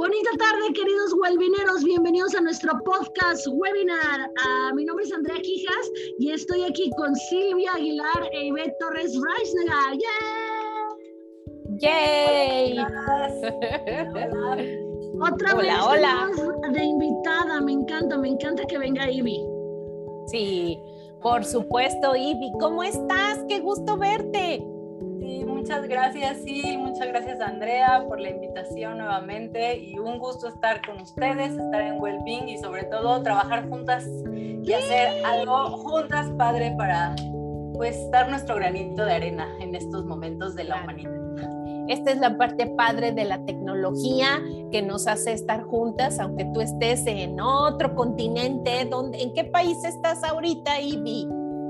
Bonita tarde, queridos webineros. Bienvenidos a nuestro podcast webinar. Uh, mi nombre es Andrea Quijas y estoy aquí con Silvia Aguilar e Ivette Torres Reisnegar. ¡Yay! Otra Hola, vez hola. de invitada. Me encanta, me encanta que venga Ivy. Sí, por supuesto, Ivy. ¿Cómo estás? Qué gusto verte. Muchas gracias, sí, muchas gracias Andrea por la invitación nuevamente y un gusto estar con ustedes, estar en Wellbeing y sobre todo trabajar juntas y hacer algo juntas padre para pues dar nuestro granito de arena en estos momentos de la humanidad. Esta es la parte padre de la tecnología que nos hace estar juntas, aunque tú estés en otro continente. ¿Dónde, ¿En qué país estás ahorita, Ivy?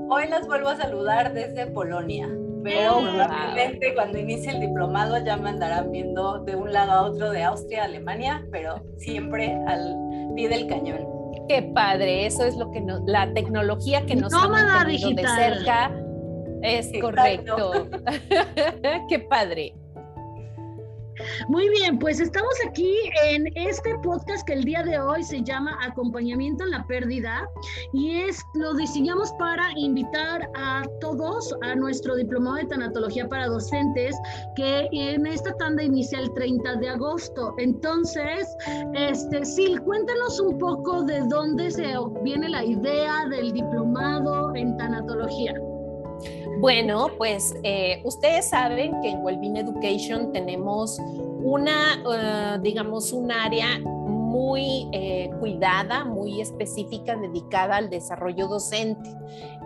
Hoy las vuelvo a saludar desde Polonia, pero Oh, probablemente cuando inicie el diplomado ya me andarán viendo de un lado a otro de Austria a Alemania, pero siempre al pie del cañón. Qué padre, eso es lo que nos, la tecnología que nos ha de digital. cerca. Es Exacto. correcto. Qué padre. Muy bien, pues estamos aquí en este podcast que el día de hoy se llama Acompañamiento en la Pérdida y es lo diseñamos para invitar a todos a nuestro diplomado de tanatología para docentes que en esta tanda inicia el 30 de agosto. Entonces, este, Sil, cuéntanos un poco de dónde se viene la idea del diplomado en tanatología. Bueno, pues eh, ustedes saben que en Wellbeing Education tenemos una, eh, digamos, un área muy cuidada, muy específica, dedicada al desarrollo docente,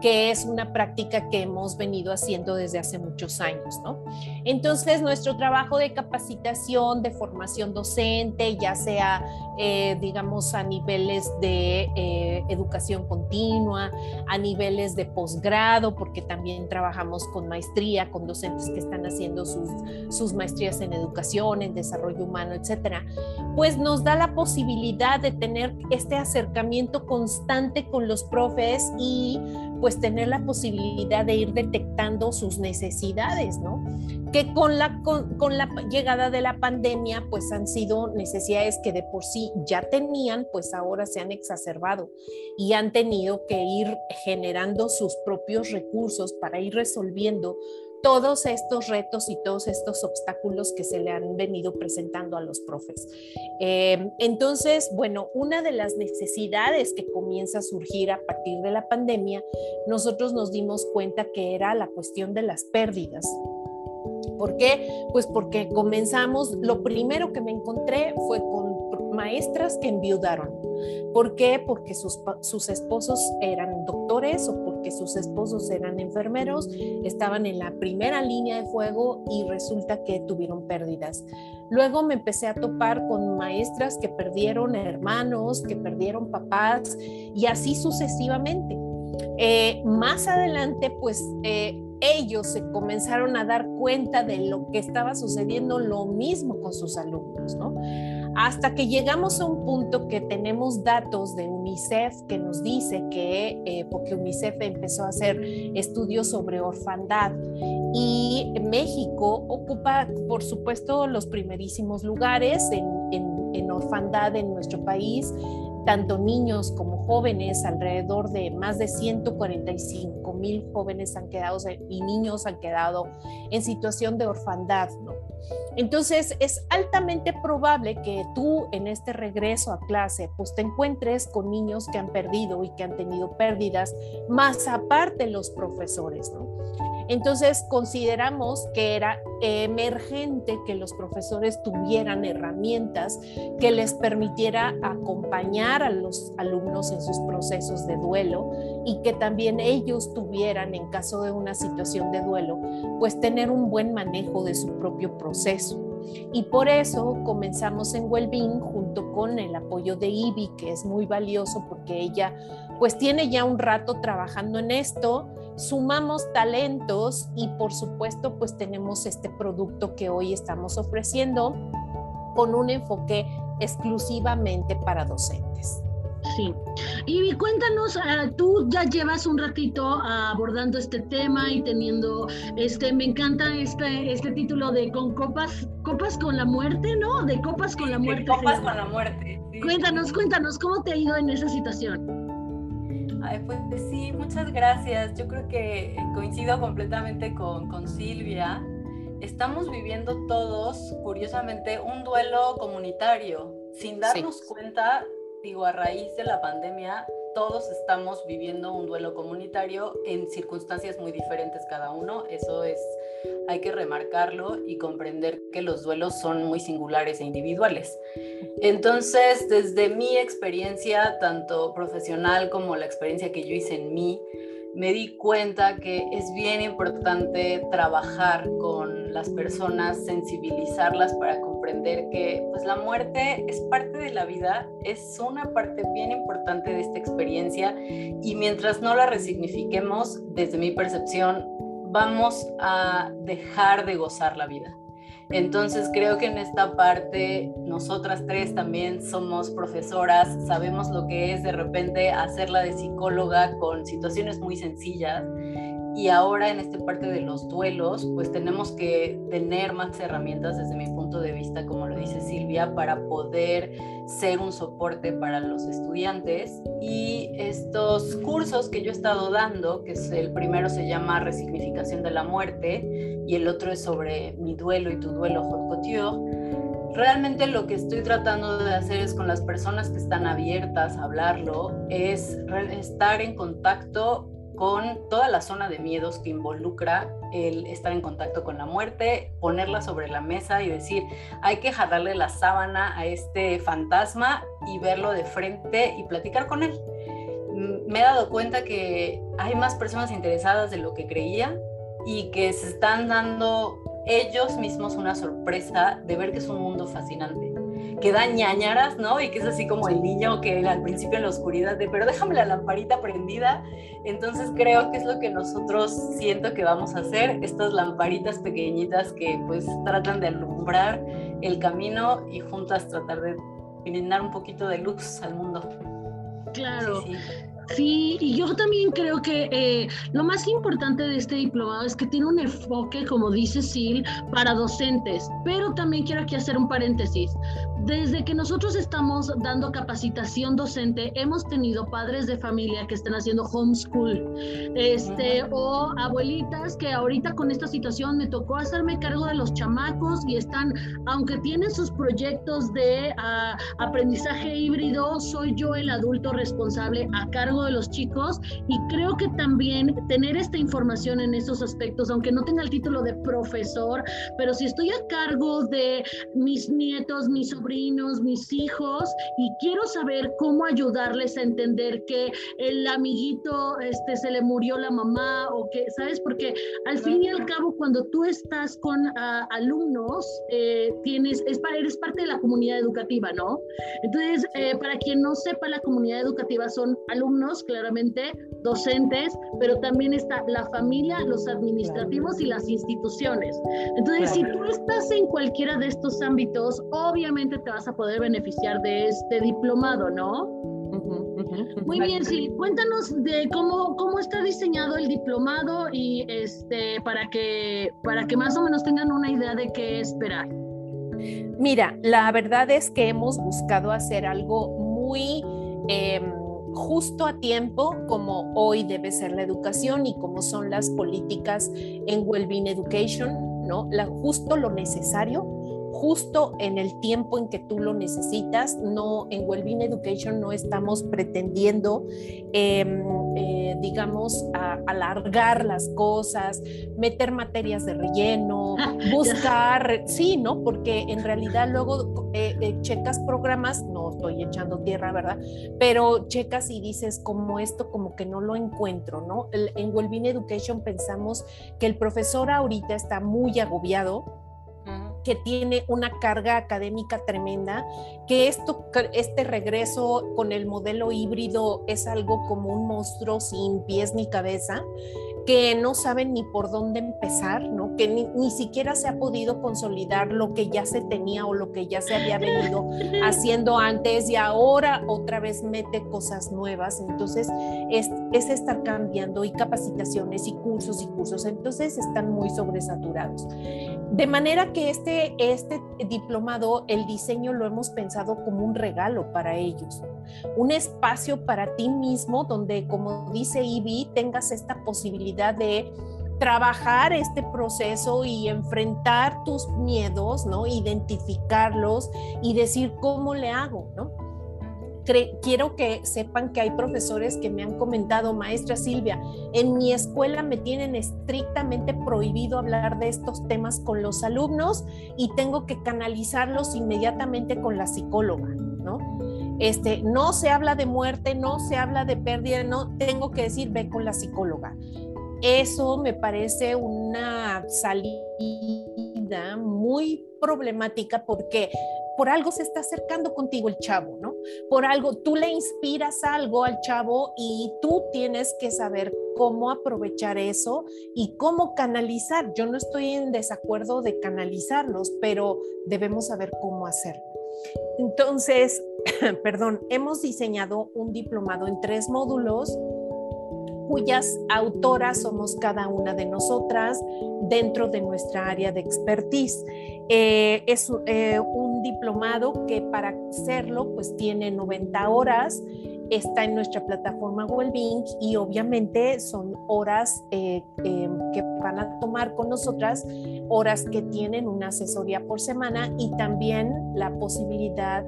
que es una práctica que hemos venido haciendo desde hace muchos años, ¿no? Entonces, nuestro trabajo de capacitación, de formación docente, ya sea, eh, digamos, a niveles de eh, educación continua, a niveles de posgrado, porque también trabajamos con maestría, con docentes que están haciendo sus, sus maestrías en educación, en desarrollo humano, etcétera, pues nos da la posibilidad de tener este acercamiento constante con los profes y pues tener la posibilidad de ir detectando sus necesidades, ¿no? Que con la, con, con la llegada de la pandemia, pues han sido necesidades que de por sí ya tenían, pues ahora se han exacerbado y han tenido que ir generando sus propios recursos para ir resolviendo todos estos retos y todos estos obstáculos que se le han venido presentando a los profes. Eh, entonces, bueno, una de las necesidades que comienza a surgir a partir de la pandemia, nosotros nos dimos cuenta que era la cuestión de las pérdidas. ¿Por qué? Pues porque comenzamos, lo primero que me encontré fue con maestras que enviudaron. ¿Por qué? Porque sus, sus esposos eran doctores o porque sus esposos eran enfermeros, estaban en la primera línea de fuego y resulta que tuvieron pérdidas. Luego me empecé a topar con maestras que perdieron hermanos, que perdieron papás y así sucesivamente. Eh, más adelante, pues eh, ellos se comenzaron a dar cuenta de lo que estaba sucediendo lo mismo con sus alumnos, ¿no? Hasta que llegamos a un punto que tenemos datos de UNICEF que nos dice que, eh, porque UNICEF empezó a hacer estudios sobre orfandad y México ocupa, por supuesto, los primerísimos lugares en, en, en orfandad en nuestro país tanto niños como jóvenes, alrededor de más de 145 mil jóvenes han quedado y niños han quedado en situación de orfandad. ¿no? Entonces es altamente probable que tú en este regreso a clase pues te encuentres con niños que han perdido y que han tenido pérdidas, más aparte los profesores. ¿no? Entonces consideramos que era emergente que los profesores tuvieran herramientas que les permitiera acompañar a los alumnos en sus procesos de duelo y que también ellos tuvieran, en caso de una situación de duelo, pues tener un buen manejo de su propio proceso. Y por eso comenzamos en Wellbeing junto con el apoyo de Ivy, que es muy valioso porque ella pues tiene ya un rato trabajando en esto, sumamos talentos y por supuesto pues tenemos este producto que hoy estamos ofreciendo con un enfoque exclusivamente para docentes. Sí. Y cuéntanos, ah, tú ya llevas un ratito abordando este tema y teniendo, este, me encanta este, este título de con copas, copas con la muerte, ¿no? De copas con la muerte. copas con la muerte. Cuéntanos, cuéntanos, ¿cómo te ha ido en esa situación? Ay, pues sí, muchas gracias. Yo creo que coincido completamente con, con Silvia. Estamos viviendo todos, curiosamente, un duelo comunitario. Sin darnos cuenta, digo, a raíz de la pandemia, todos estamos viviendo un duelo comunitario en circunstancias muy diferentes cada uno. Eso es, hay que remarcarlo y comprender que los duelos son muy singulares e individuales. Entonces, desde mi experiencia, tanto profesional como la experiencia que yo hice en mí, me di cuenta que es bien importante trabajar con las personas, sensibilizarlas para comprender que pues la muerte es parte de la vida, es una parte bien importante de esta experiencia y mientras no la resignifiquemos, desde mi percepción, vamos a dejar de gozar la vida. Entonces creo que en esta parte nosotras tres también somos profesoras, sabemos lo que es de repente hacerla de psicóloga con situaciones muy sencillas y ahora en esta parte de los duelos, pues tenemos que tener más herramientas desde mi punto de vista, como lo dice Silvia, para poder ser un soporte para los estudiantes. Y estos cursos que yo he estado dando, que el primero se llama Resignificación de la Muerte y el otro es sobre mi duelo y tu duelo, Jorge realmente lo que estoy tratando de hacer es con las personas que están abiertas a hablarlo, es estar en contacto con toda la zona de miedos que involucra el estar en contacto con la muerte, ponerla sobre la mesa y decir, hay que jalarle la sábana a este fantasma y verlo de frente y platicar con él. Mm, me he dado cuenta que hay más personas interesadas de lo que creía y que se están dando ellos mismos una sorpresa de ver que es un mundo fascinante que da ñañaras, ¿no? Y que es así como el niño que al principio en la oscuridad de, pero déjame la lamparita prendida. Entonces creo que es lo que nosotros siento que vamos a hacer, estas lamparitas pequeñitas que pues tratan de alumbrar el camino y juntas tratar de brindar un poquito de luz al mundo. Claro. Sí, y yo también creo que eh, lo más importante de este diplomado es que tiene un enfoque, como dice Sil, para docentes, pero también quiero aquí hacer un paréntesis. Desde que nosotros estamos dando capacitación docente, hemos tenido padres de familia que están haciendo homeschool, este, o abuelitas que ahorita con esta situación me tocó hacerme cargo de los chamacos y están, aunque tienen sus proyectos de uh, aprendizaje híbrido, soy yo el adulto responsable a cargo de los chicos y creo que también tener esta información en esos aspectos, aunque no tenga el título de profesor, pero si estoy a cargo de mis nietos, mis sobrinos, mis hijos y quiero saber cómo ayudarles a entender que el amiguito este, se le murió la mamá o que, ¿sabes? Porque al fin y al cabo cuando tú estás con uh, alumnos, eh, tienes, es, eres parte de la comunidad educativa, ¿no? Entonces, eh, para quien no sepa, la comunidad educativa son alumnos claramente, docentes, pero también está la familia, los administrativos y las instituciones. Entonces, si tú estás en cualquiera de estos ámbitos, obviamente te vas a poder beneficiar de este diplomado, ¿no? Muy bien, sí. Cuéntanos de cómo, cómo está diseñado el diplomado y este para que para que más o menos tengan una idea de qué esperar. Mira, la verdad es que hemos buscado hacer algo muy eh, justo a tiempo como hoy debe ser la educación y como son las políticas en Wellbeing Education, ¿no? La, justo lo necesario justo en el tiempo en que tú lo necesitas. No, en Wellbeing Education no estamos pretendiendo, em, eh, digamos, alargar las cosas, meter materias de relleno, buscar, sí, ¿no? Porque en realidad luego eh, eh, checas programas, no estoy echando tierra, ¿verdad? Pero checas y dices, como esto, como que no lo encuentro, ¿no? En Wellbeing Education pensamos que el profesor ahorita está muy agobiado que tiene una carga académica tremenda, que esto, este regreso con el modelo híbrido es algo como un monstruo sin pies ni cabeza. Que no saben ni por dónde empezar, ¿no? que ni, siquiera se ha podido consolidar lo que ya se tenía o lo que ya se había venido haciendo antes y ahora otra vez mete cosas nuevas. Entonces es, es estar cambiando y capacitaciones y cursos y cursos. Entonces están muy sobresaturados. De manera que este, este diplomado, el diseño lo hemos pensado como un regalo para ellos, un espacio para ti mismo donde, como dice Ivy, tengas esta posibilidad de trabajar este proceso y enfrentar tus miedos, ¿no? Identificarlos y decir cómo le hago, ¿no? quiero que sepan que hay profesores que me han comentado, maestra Silvia, en mi escuela me tienen estrictamente prohibido hablar de estos temas con los alumnos y tengo que canalizarlos inmediatamente con la psicóloga, ¿no? Este, no se habla de muerte, no se habla de pérdida, no tengo que decir ve con la psicóloga. Eso me parece una salida muy problemática porque por algo se está acercando contigo el chavo, ¿no? Por algo tú le inspiras algo al chavo y tú tienes que saber cómo aprovechar eso y cómo canalizar. Yo no estoy en desacuerdo de canalizarlos, pero debemos saber cómo hacerlo. Entonces, perdón, hemos diseñado un diplomado en tres módulos cuyas autoras somos cada una de nosotras dentro de nuestra área de expertise. Eh, es eh, un diplomado que para hacerlo pues tiene 90 horas, está en nuestra plataforma Wellbeing y obviamente son horas eh, que van a tomar con nosotras, horas que tienen una asesoría por semana y también la posibilidad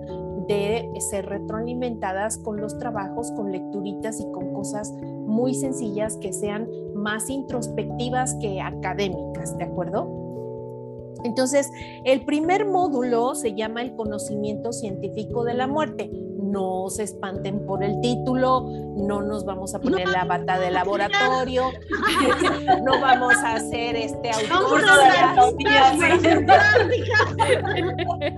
de ser retroalimentadas con los trabajos, con lecturitas y con cosas muy sencillas que sean más introspectivas que académicas, ¿de acuerdo? Entonces, el primer módulo se llama el conocimiento científico de la muerte no se espanten por el título, no nos vamos a poner la bata de laboratorio, no vamos a hacer este autor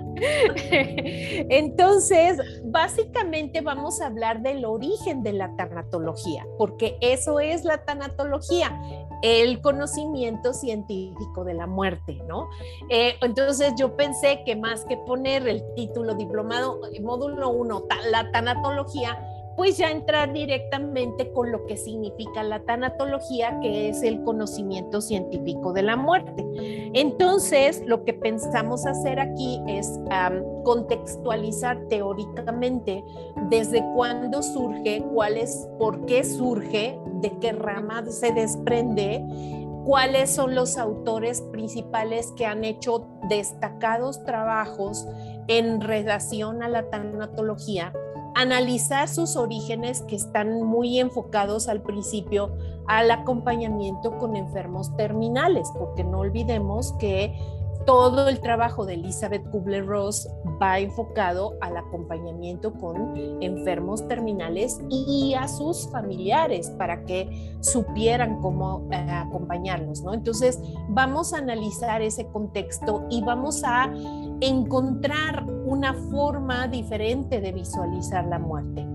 Entonces, básicamente vamos a hablar del origen de la tanatología, porque eso es la tanatología, el conocimiento científico de la muerte, ¿no? Eh, entonces yo pensé que más que poner el título diplomado, módulo 1, la tanatología, pues ya entrar directamente con lo que significa la tanatología, que es el conocimiento científico de la muerte. Entonces, lo que pensamos hacer aquí es contextualizar teóricamente desde cuándo surge, cuál es, por qué surge, de qué rama se desprende, cuáles son los autores principales que han hecho destacados trabajos en relación a la tanatología, analizar sus orígenes que están muy enfocados al principio al acompañamiento con enfermos terminales, porque no olvidemos que todo el trabajo de Elizabeth Kubler-Ross va enfocado al acompañamiento con enfermos terminales y a sus familiares para que supieran cómo eh, acompañarlos, ¿no? Entonces, vamos a analizar ese contexto y vamos a encontrar una forma diferente de visualizar la muerte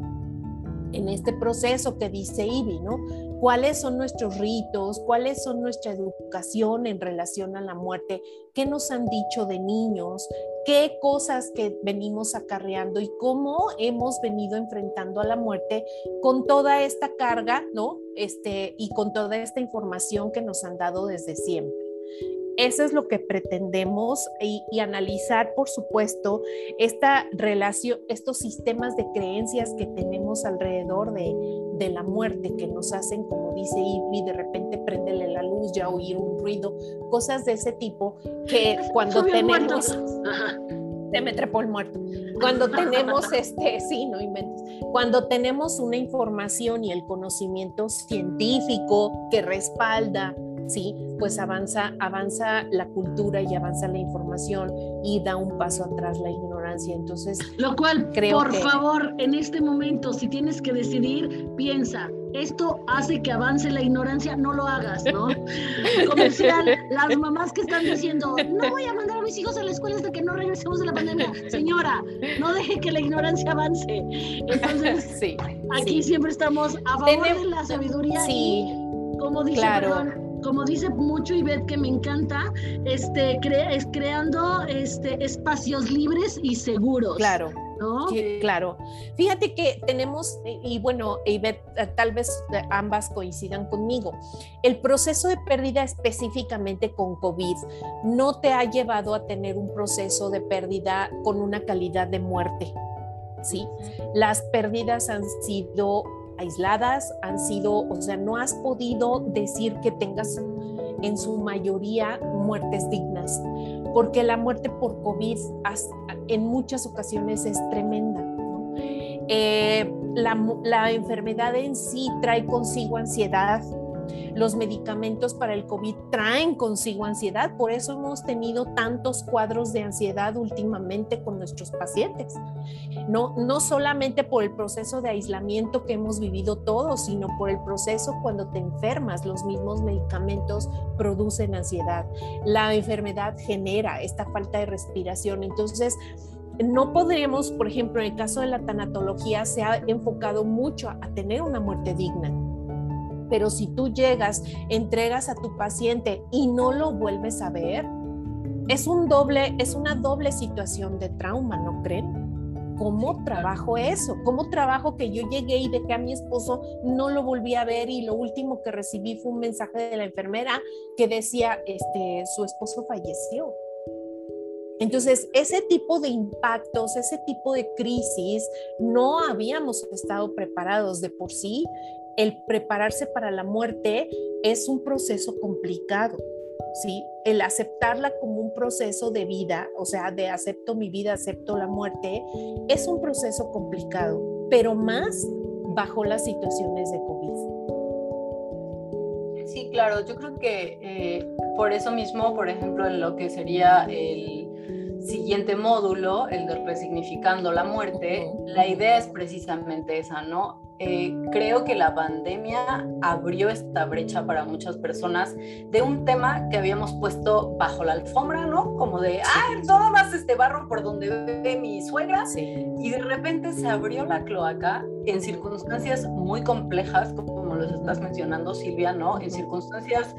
en este proceso que dice Ivy, ¿no? ¿Cuáles son nuestros ritos? ¿Cuáles son nuestra educación en relación a la muerte? ¿Qué nos han dicho de niños? ¿Qué cosas que venimos acarreando y cómo hemos venido enfrentando a la muerte con toda esta carga, ¿no? Este, y con toda esta información que nos han dado desde siempre. Eso es lo que pretendemos y, analizar, por supuesto, esta relación, estos sistemas de creencias que tenemos alrededor de, la muerte que nos hacen, como dice Ivy, de repente prendele la luz, ya oír un ruido, cosas de ese tipo que cuando tenemos... Se me trepó el muerto. Cuando tenemos este, sí, no inventes. Cuando tenemos una información y el conocimiento científico que respalda ¿sí? Pues avanza, avanza la cultura y avanza la información y da un paso atrás la ignorancia. Entonces, lo cual, creo por favor, en este momento, si tienes que decidir, piensa, esto hace que avance la ignorancia, no lo hagas, ¿no? Comercial, las mamás que están diciendo, no voy a mandar a mis hijos a la escuela hasta que no regresemos de la pandemia. Señora, no deje que la ignorancia avance. Entonces, sí, aquí siempre estamos a favor de la sabiduría. Sí como dice, como dice mucho Ivette que me encanta, este, es creando este, espacios libres y seguros. Claro. ¿no? claro. Fíjate que tenemos, y bueno, Ivette, eh, tal vez eh, ambas coincidan conmigo, el proceso de pérdida específicamente con COVID no te ha llevado a tener un proceso de pérdida con una calidad de muerte. ¿sí? Las pérdidas han sido aisladas, han sido, o sea, no has podido decir que tengas en su mayoría muertes dignas, porque la muerte por COVID en muchas ocasiones es tremenda. Eh, la, la enfermedad en sí trae consigo ansiedad, los medicamentos para el COVID traen consigo ansiedad, por eso hemos tenido tantos cuadros de ansiedad últimamente con nuestros pacientes. No, no solamente por el proceso de aislamiento que hemos vivido todos, sino por el proceso cuando te enfermas, los mismos medicamentos producen ansiedad. La enfermedad genera esta falta de respiración. Entonces, no podríamos, por ejemplo, en el caso de la tanatología, se ha enfocado mucho a tener una muerte digna pero si tú llegas, entregas a tu paciente y no lo vuelves a ver, es un doble, es una doble situación de trauma, ¿no creen? ¿Cómo trabajo eso? ¿Cómo trabajo que yo llegué y dejé a mi esposo, no lo volví a ver y lo último que recibí fue un mensaje de la enfermera que decía, este, su esposo falleció? Entonces, ese tipo de impactos, ese tipo de crisis, no habíamos estado preparados de por sí el prepararse para la muerte es un proceso complicado, ¿sí? El aceptarla como un proceso de vida, o sea, de acepto mi vida, acepto la muerte, es un proceso complicado, pero más bajo las situaciones de COVID. Sí, claro, yo creo que eh, por eso mismo, por ejemplo, en lo que sería el siguiente módulo, el de resignificando la muerte, la idea es precisamente esa, ¿no? Eh, creo que la pandemia abrió esta brecha para muchas personas de un tema que habíamos puesto bajo la alfombra, ¿no? Como de, ah, todo más este barro por donde ve mi suegra. Y de repente se abrió la cloaca en circunstancias muy complejas, como los estás mencionando, Silvia, ¿no? En circunstancias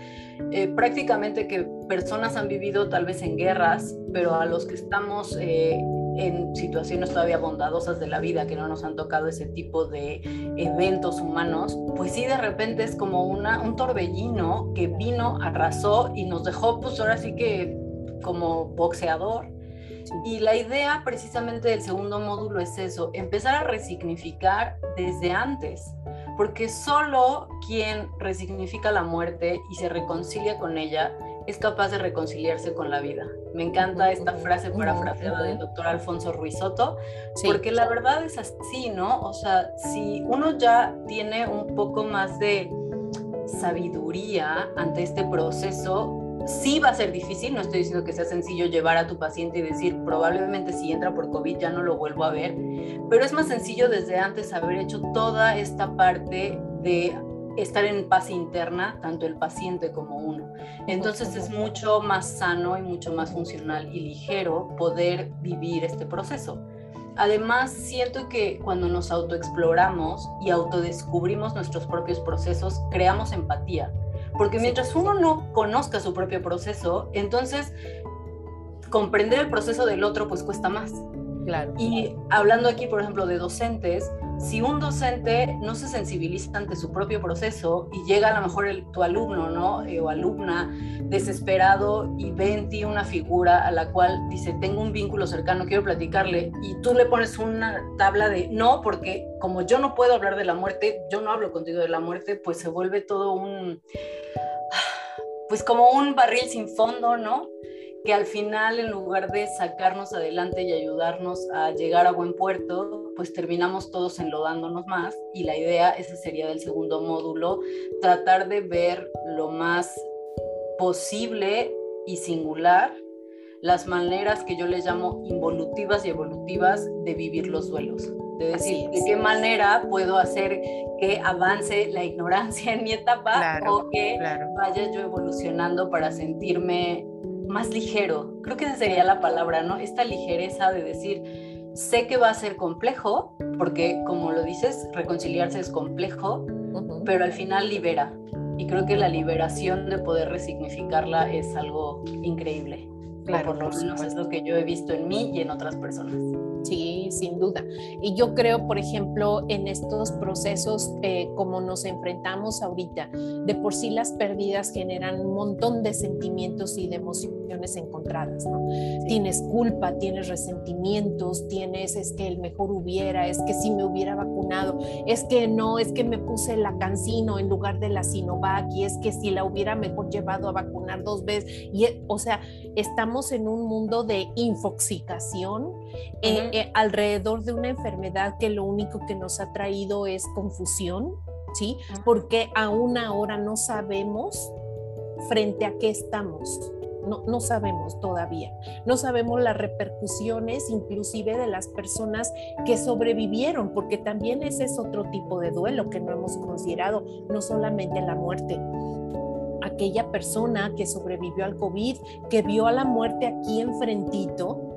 eh, prácticamente que personas han vivido tal vez en guerras, pero a los que estamos... Eh, en situaciones todavía bondadosas de la vida que no nos han tocado ese tipo de eventos humanos, pues sí de repente es como una, un torbellino que vino, arrasó y nos dejó pues ahora sí que como boxeador. Y la idea precisamente del segundo módulo es eso, empezar a resignificar desde antes, porque solo quien resignifica la muerte y se reconcilia con ella es capaz de reconciliarse con la vida. Me encanta esta frase parafraseada del doctor Alfonso Ruizotto, porque la verdad es así, ¿no? O sea, si uno ya tiene un poco más de sabiduría ante este proceso, sí va a ser difícil, no estoy diciendo que sea sencillo llevar a tu paciente y decir, probablemente si entra por COVID ya no lo vuelvo a ver, pero es más sencillo desde antes haber hecho toda esta parte de estar en paz interna, tanto el paciente como uno. Entonces es mucho más sano y mucho más funcional y ligero poder vivir este proceso. Además, siento que cuando nos autoexploramos y autodescubrimos nuestros propios procesos, creamos empatía. Porque mientras uno no conozca su propio proceso, entonces comprender el proceso del otro pues cuesta más. Claro. Y hablando aquí, por ejemplo, de docentes, si un docente no se sensibiliza ante su propio proceso y llega a lo mejor tu alumno, ¿no? Eh, o alumna desesperado y ve en ti una figura a la cual dice, tengo un vínculo cercano, quiero platicarle, y tú le pones una tabla de no, porque como yo no puedo hablar de la muerte, yo no hablo contigo de la muerte, pues se vuelve todo un, pues como un barril sin fondo, ¿no? Que al final en lugar de sacarnos adelante y ayudarnos a llegar a buen puerto, pues terminamos todos enlodándonos más y la idea, ese sería del segundo módulo, tratar de ver lo más posible y singular las maneras que yo les llamo involutivas y evolutivas de vivir los duelos. De decir, de qué manera puedo hacer que avance la ignorancia en mi etapa o que vaya yo evolucionando para sentirme más ligero. Creo que esa sería la palabra, ¿no? Esta ligereza de decir, sé que va a ser complejo, porque como lo dices, reconciliarse es complejo, pero al final libera. y creo que la liberación de poder resignificarla es algo increíble. Claro, por lo menos es lo que yo he visto en mí y en otras personas. Sí, sin duda. Y yo creo, por ejemplo, en estos procesos eh, como nos enfrentamos ahorita, de por sí las pérdidas generan un montón de sentimientos y de emociones encontradas, ¿no? Tienes culpa, tienes resentimientos, tienes es que el mejor hubiera, es que si me hubiera vacunado, es que no, es que me puse la cancino en lugar de la Sinovac y es que si la hubiera mejor llevado a vacunar dos veces. Y, o sea, estamos en un mundo de infoxicación. Eh, eh, alrededor de una enfermedad que lo único que nos ha traído es confusión, ¿sí? Porque aún ahora no sabemos frente a qué estamos. No, no, sabemos todavía. No sabemos las repercusiones inclusive de las personas que sobrevivieron, porque también ese es otro tipo de duelo que no hemos considerado, no solamente la muerte. Aquella persona que sobrevivió al COVID, que vio a la muerte aquí enfrentito,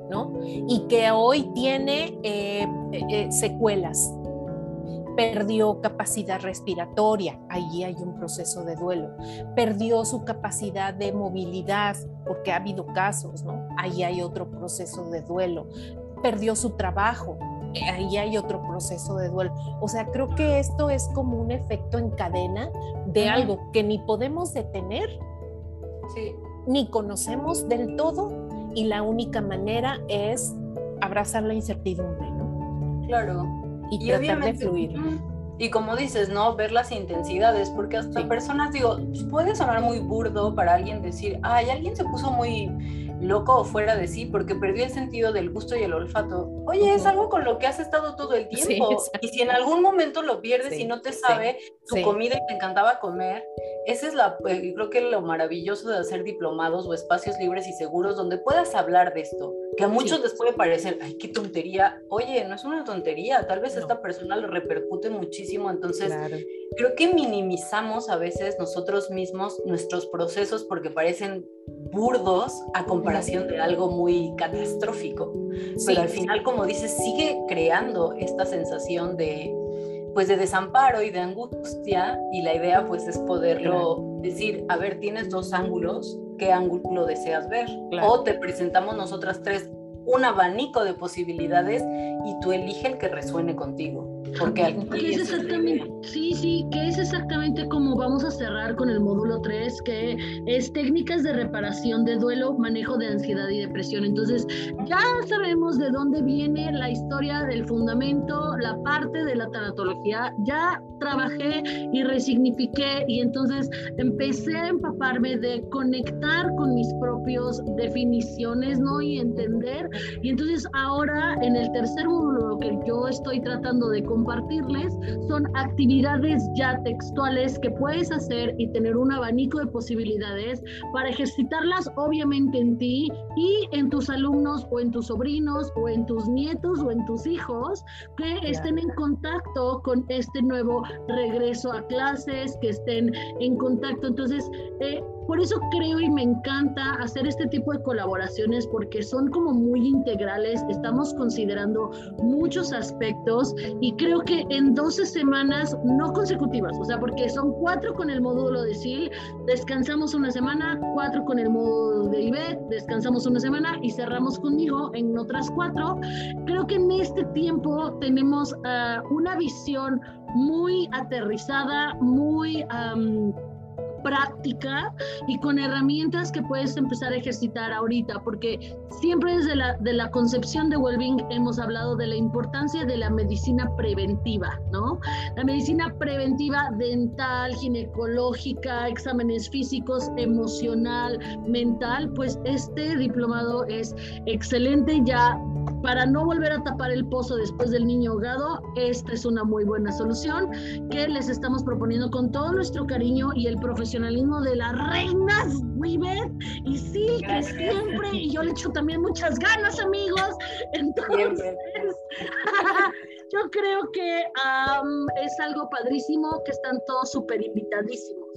y que hoy tiene eh, eh, secuelas. Perdió capacidad respiratoria, ahí hay un proceso de duelo. Perdió su capacidad de movilidad, porque ha habido casos, ¿no? Ahí hay otro proceso de duelo. Perdió su trabajo, ahí hay otro proceso de duelo. O sea, creo que esto es como un efecto en cadena de algo que ni podemos detener, ni conocemos del todo y la única manera es abrazar la incertidumbre, ¿no? Claro. Y, tratar de fluir. Y como dices, ¿no? Ver las intensidades, porque hasta personas, digo, puede sonar muy burdo para alguien decir, ay, alguien se puso muy loco o fuera de sí porque perdió el sentido del gusto y el olfato. Oye, es algo con lo que has estado todo el tiempo. y si en algún momento lo pierdes y no te sabe tu comida y te encantaba comer, esa es la, eh, creo que lo maravilloso de hacer diplomados o espacios libres y seguros donde puedas hablar de esto, que a muchos les puede parecer, ay, qué tontería. Oye, no es una tontería, tal vez a esta persona le repercute muchísimo, entonces creo que minimizamos a veces nosotros mismos nuestros procesos porque parecen burdos a comparación de algo muy catastrófico. Pero al final, como dices, sigue creando esta sensación de pues de desamparo y de angustia y la idea pues es poderlo decir, a ver, tienes dos ángulos, ¿qué ángulo deseas ver? O te presentamos nosotras tres un abanico de posibilidades y tú elige el que resuene contigo. Porque aquí es exactamente, sí, sí, que es exactamente como vamos a cerrar con el módulo 3, que es técnicas de reparación de duelo, manejo de ansiedad y depresión. Entonces, ya sabemos de dónde viene la historia del fundamento, la parte de la tanatología. Ya trabajé y resignifiqué y entonces empecé a empaparme de conectar con mis propios definiciones, ¿no? Y entender. Y entonces ahora en el tercer módulo que yo estoy tratando de compartirles son actividades ya textuales que puedes hacer y tener un abanico de posibilidades para ejercitarlas obviamente en ti y en tus alumnos o en tus sobrinos o en tus nietos o en tus hijos que estén en contacto con este nuevo regreso a clases, que estén en contacto. Entonces, eh, por eso creo y me encanta hacer este tipo de colaboraciones porque son como muy integrales, estamos considerando muchos aspectos y creo que en 12 semanas no consecutivas, o sea, porque son cuatro con el módulo de SIL, descansamos una semana, cuatro con el módulo de IBET, descansamos una semana y cerramos conmigo en otras cuatro. Creo que en este tiempo tenemos uh, una visión muy aterrizada, muy práctica y con herramientas que puedes empezar a ejercitar ahorita, porque siempre desde la, de la concepción de Wellbeing hemos hablado de la importancia de la medicina preventiva, ¿no? La medicina preventiva dental, ginecológica, exámenes físicos, emocional, mental, pues este diplomado es excelente ya para no volver a tapar el pozo después del niño ahogado, esta es una muy buena solución que les estamos proponiendo con todo nuestro cariño y el profesionalismo de las reinas Weaver y sí, que siempre, y yo le echo también muchas ganas, amigos. Entonces, yo creo que es algo padrísimo, que están todos súper invitadísimos.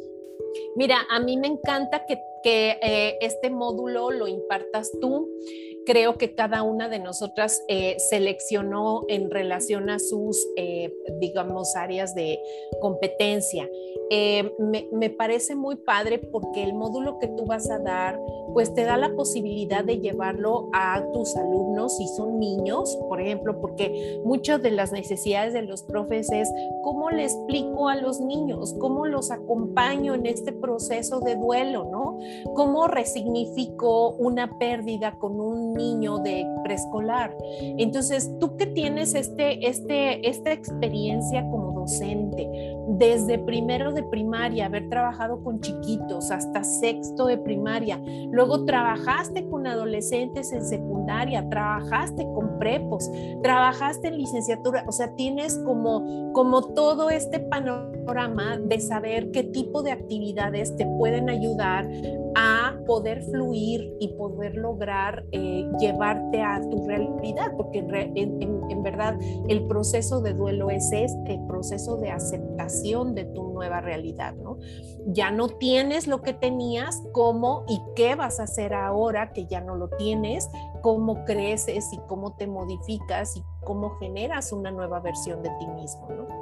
Mira, a mí me encanta que, que eh, este módulo lo impartas tú creo que cada una de nosotras eh, seleccionó en relación a sus, eh, digamos, áreas de competencia. Eh, me, me, parece muy padre porque el módulo que tú vas a dar, pues te da la posibilidad de llevarlo a tus alumnos si son niños, por ejemplo, porque muchas de las necesidades de los profes es cómo le explico a los niños, cómo los acompaño en este proceso de duelo, ¿no? Cómo resignifico una pérdida con un niño de preescolar. Entonces, tú que tienes este, este, esta experiencia como desde primero de primaria, haber trabajado con chiquitos hasta sexto de primaria, luego trabajaste con adolescentes en secundaria, trabajaste con prepos, trabajaste en licenciatura, o sea, tienes como, como todo este panorama de saber qué tipo de actividades te pueden ayudar a poder fluir y poder lograr eh, llevarte a tu realidad, porque en, verdad el proceso de duelo es este proceso de aceptación de tu nueva realidad, ¿no? Ya no tienes lo que tenías, cómo y qué vas a hacer ahora que ya no lo tienes, cómo creces y cómo te modificas y cómo generas una nueva versión de ti mismo, ¿no?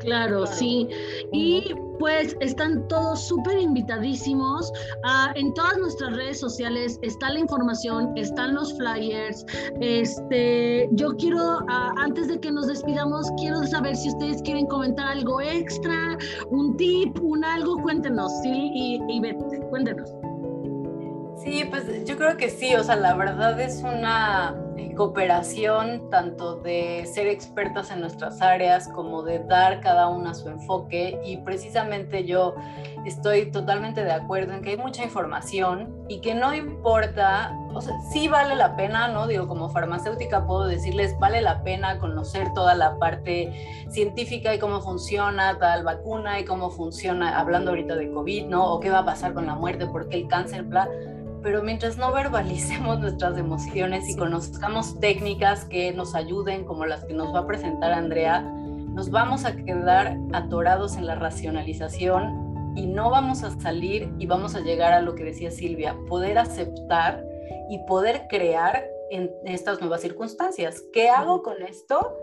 Claro, sí. Y pues están todos súper invitadísimos. Ah, en todas nuestras redes sociales está la información, están los flyers. Este, yo quiero, ah, antes de que nos despidamos, quiero saber si ustedes quieren comentar algo extra, un tip, un algo, cuéntenos, sí, y, y Beth, cuéntenos. Sí, pues yo creo que sí, o sea, la verdad es una cooperación tanto de ser expertas en nuestras áreas como de dar cada una su enfoque y precisamente yo estoy totalmente de acuerdo en que hay mucha información y que no importa, o sea, sí vale la pena, ¿no? Digo, como farmacéutica puedo decirles, vale la pena conocer toda la parte científica y cómo funciona tal vacuna y cómo funciona, hablando ahorita de COVID, ¿no? O qué va a pasar con la muerte, porque el cáncer, bla pero mientras no verbalicemos nuestras emociones y conozcamos técnicas que nos ayuden, como las que nos va a presentar Andrea, nos vamos a quedar atorados en la racionalización y no vamos a salir y vamos a llegar a lo que decía Silvia, poder aceptar y poder crear en estas nuevas circunstancias. ¿Qué hago con esto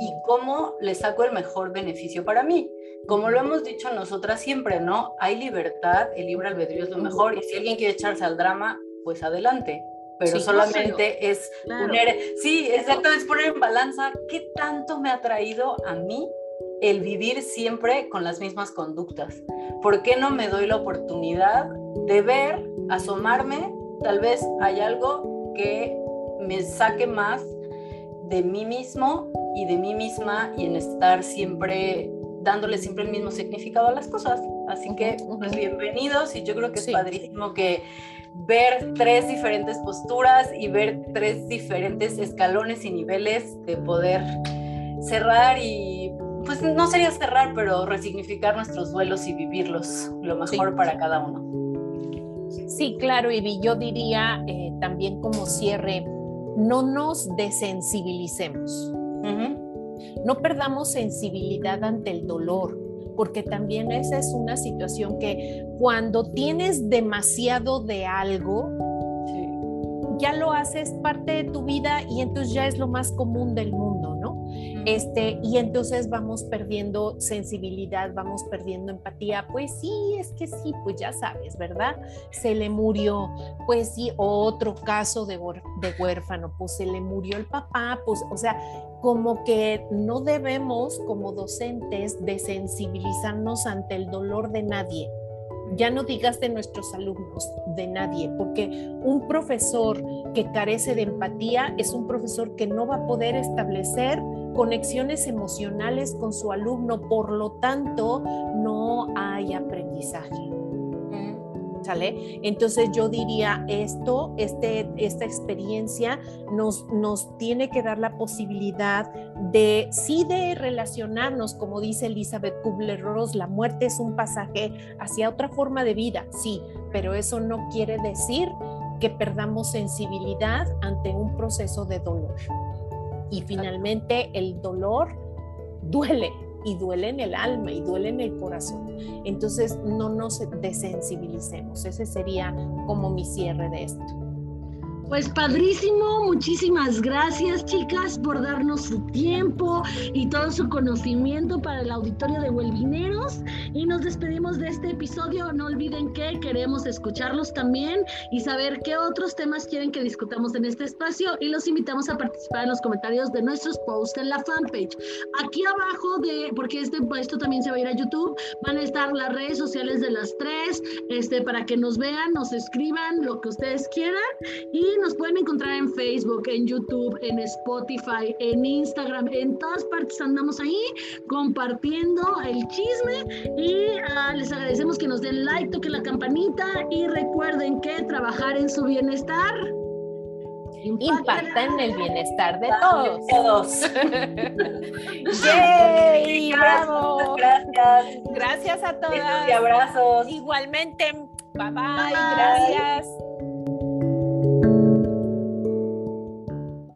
y cómo le saco el mejor beneficio para mí? como lo hemos dicho nosotras siempre, ¿no? Hay libertad, el libre albedrío es lo mejor y si alguien quiere echarse al drama, pues adelante. Pero solamente es poner, sí, exacto, es poner en balanza qué tanto me ha traído a mí el vivir siempre con las mismas conductas. ¿Por qué no me doy la oportunidad de ver, asomarme? Tal vez hay algo que me saque más de mí mismo y de mí misma y en estar siempre dándole siempre el mismo significado a las cosas. Así que, pues bienvenidos y yo creo que es padrísimo que ver tres diferentes posturas y ver tres diferentes escalones y niveles de poder cerrar y, pues no sería cerrar, pero resignificar nuestros duelos y vivirlos lo mejor para cada uno. Sí, claro, y yo diría eh, también como cierre, no nos desensibilicemos. No perdamos sensibilidad ante el dolor, porque también esa es una situación que cuando tienes demasiado de algo, ya lo haces parte de tu vida y entonces ya es lo más común del mundo. Este, y entonces vamos perdiendo sensibilidad, vamos perdiendo empatía. Pues sí, es que sí, pues ya sabes, ¿verdad? Se le murió, pues sí, otro caso de, de huérfano, pues se le murió el papá, pues, o sea, como que no debemos como docentes desensibilizarnos ante el dolor de nadie. Ya no digas de nuestros alumnos, de nadie, porque un profesor que carece de empatía es un profesor que no va a poder establecer conexiones emocionales con su alumno, por lo tanto no hay aprendizaje. ¿sale? Entonces yo diría esto, este, esta experiencia nos, nos tiene que dar la posibilidad de, sí, de relacionarnos, como dice Elizabeth Kubler-Ross, la muerte es un pasaje hacia otra forma de vida, sí, pero eso no quiere decir que perdamos sensibilidad ante un proceso de dolor. Y finalmente el dolor duele, y duele en el alma y duele en el corazón. Entonces no nos desensibilicemos. Ese sería como mi cierre de esto. Pues padrísimo, muchísimas gracias chicas por darnos su tiempo y todo su conocimiento para el auditorio de Huelvineros y nos despedimos de este episodio. No olviden que queremos escucharlos también y saber qué otros temas quieren que discutamos en este espacio y los invitamos a participar en los comentarios de nuestros posts en la fanpage. Aquí abajo de, porque este, esto también se va a ir a YouTube, van a estar las redes sociales de las tres, este, para que nos vean, nos escriban lo que ustedes quieran y pueden encontrar en Facebook, en YouTube, en Spotify, en Instagram, en todas partes andamos ahí compartiendo el chisme y ah, les agradecemos que nos den like, toquen la campanita y recuerden que trabajar en su bienestar impacta en el bienestar de todos. todos. ¡Yay! ¡Bravo! Gracias. Gracias a todas. Y abrazos. Igualmente. bye. bye. Gracias.